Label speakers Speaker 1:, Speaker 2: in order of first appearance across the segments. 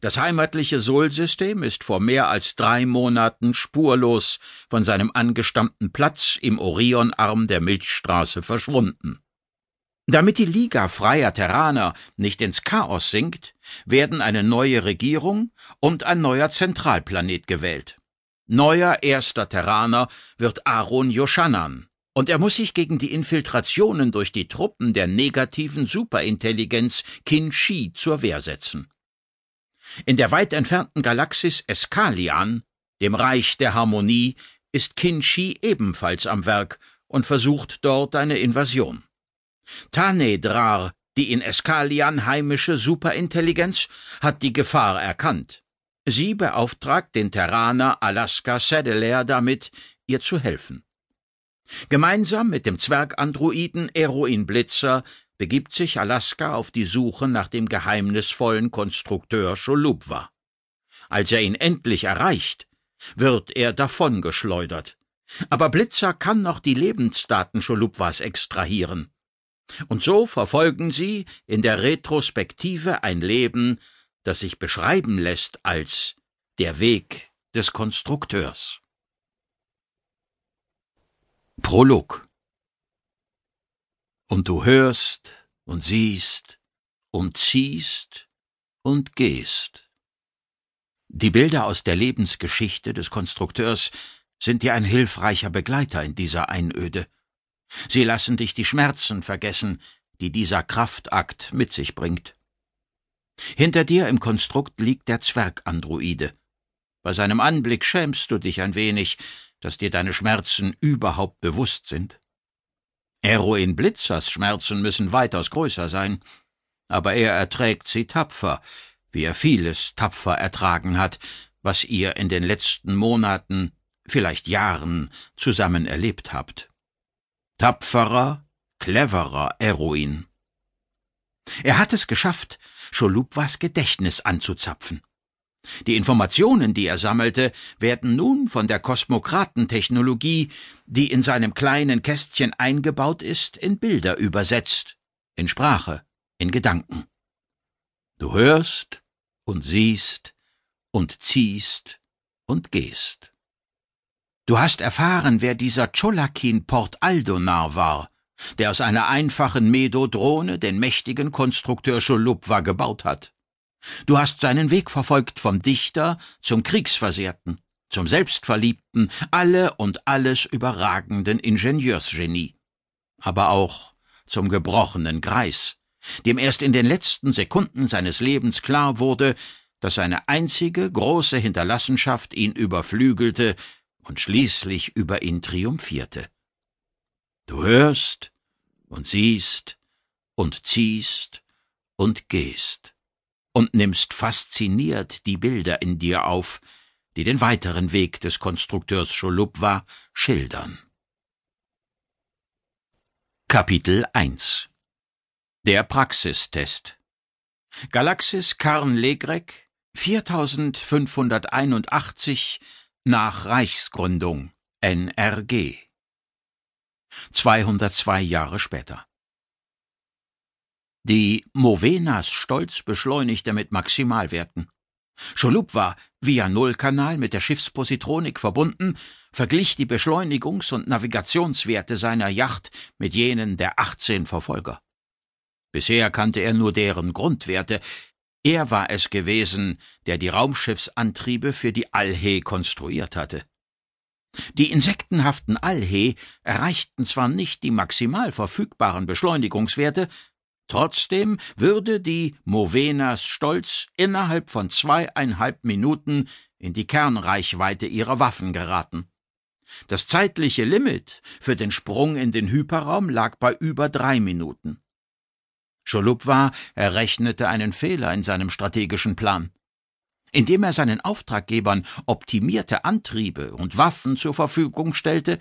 Speaker 1: Das heimatliche Sol-System ist vor mehr als drei Monaten spurlos von seinem angestammten Platz im Orionarm der Milchstraße verschwunden. Damit die Liga freier Terraner nicht ins Chaos sinkt, werden eine neue Regierung und ein neuer Zentralplanet gewählt. Neuer erster Terraner wird Aaron Yoshanan, und er muss sich gegen die Infiltrationen durch die Truppen der negativen Superintelligenz Qin-Shi zur Wehr setzen. In der weit entfernten Galaxis Eskalian, dem Reich der Harmonie, ist Qin-Shi ebenfalls am Werk und versucht dort eine Invasion. Tanedrar, die in Eskalian heimische Superintelligenz, hat die Gefahr erkannt. Sie beauftragt den Terraner Alaska Sadelair damit, ihr zu helfen. Gemeinsam mit dem Zwergandroiden Eroin Blitzer begibt sich Alaska auf die Suche nach dem geheimnisvollen Konstrukteur Cholupwa. Als er ihn endlich erreicht, wird er davongeschleudert. Aber Blitzer kann noch die Lebensdaten Cholupwas extrahieren. Und so verfolgen sie in der Retrospektive ein Leben, das sich beschreiben lässt als der Weg des Konstrukteurs. Prolog Und du hörst und siehst und ziehst und gehst. Die Bilder aus der Lebensgeschichte des Konstrukteurs sind dir ein hilfreicher Begleiter in dieser Einöde. Sie lassen dich die Schmerzen vergessen, die dieser Kraftakt mit sich bringt. Hinter dir im Konstrukt liegt der Zwergandroide. Bei seinem Anblick schämst du dich ein wenig, dass dir deine Schmerzen überhaupt bewusst sind. Eroin Blitzers Schmerzen müssen weitaus größer sein, aber er erträgt sie tapfer, wie er vieles tapfer ertragen hat, was ihr in den letzten Monaten, vielleicht Jahren zusammen erlebt habt. Tapferer, cleverer Eroin. Er hat es geschafft, Cholupwas Gedächtnis anzuzapfen. Die Informationen, die er sammelte, werden nun von der Kosmokratentechnologie, die in seinem kleinen Kästchen eingebaut ist, in Bilder übersetzt, in Sprache, in Gedanken. Du hörst und siehst und ziehst und gehst. Du hast erfahren, wer dieser Cholakin Port Aldonar war, der aus einer einfachen Medodrone den mächtigen Konstrukteur Cholupwa gebaut hat. Du hast seinen Weg verfolgt vom Dichter zum Kriegsversehrten, zum selbstverliebten, alle und alles überragenden Ingenieursgenie, aber auch zum gebrochenen Greis, dem erst in den letzten Sekunden seines Lebens klar wurde, dass seine einzige große Hinterlassenschaft ihn überflügelte und schließlich über ihn triumphierte. Du hörst und siehst und ziehst und gehst und nimmst fasziniert die Bilder in dir auf, die den weiteren Weg des Konstrukteurs Cholupwa schildern. Kapitel 1 Der Praxistest. Galaxis Karn Legrek 4581 nach Reichsgründung NRG 202 Jahre später die Movenas Stolz beschleunigte mit Maximalwerten. Scholub war via Nullkanal mit der Schiffspositronik verbunden, verglich die Beschleunigungs- und Navigationswerte seiner Yacht mit jenen der 18 Verfolger. Bisher kannte er nur deren Grundwerte. Er war es gewesen, der die Raumschiffsantriebe für die Alhe konstruiert hatte. Die insektenhaften Alhe erreichten zwar nicht die maximal verfügbaren Beschleunigungswerte, Trotzdem würde die Movenas Stolz innerhalb von zweieinhalb Minuten in die Kernreichweite ihrer Waffen geraten. Das zeitliche Limit für den Sprung in den Hyperraum lag bei über drei Minuten. Cholupwa errechnete einen Fehler in seinem strategischen Plan. Indem er seinen Auftraggebern optimierte Antriebe und Waffen zur Verfügung stellte,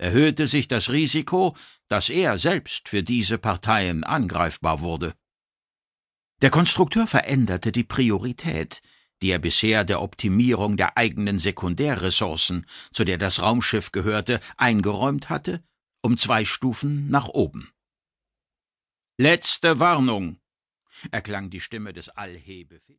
Speaker 1: erhöhte sich das Risiko, dass er selbst für diese Parteien angreifbar wurde. Der Konstrukteur veränderte die Priorität, die er bisher der Optimierung der eigenen Sekundärressourcen, zu der das Raumschiff gehörte, eingeräumt hatte, um zwei Stufen nach oben. Letzte Warnung, erklang die Stimme des Allhebefehls.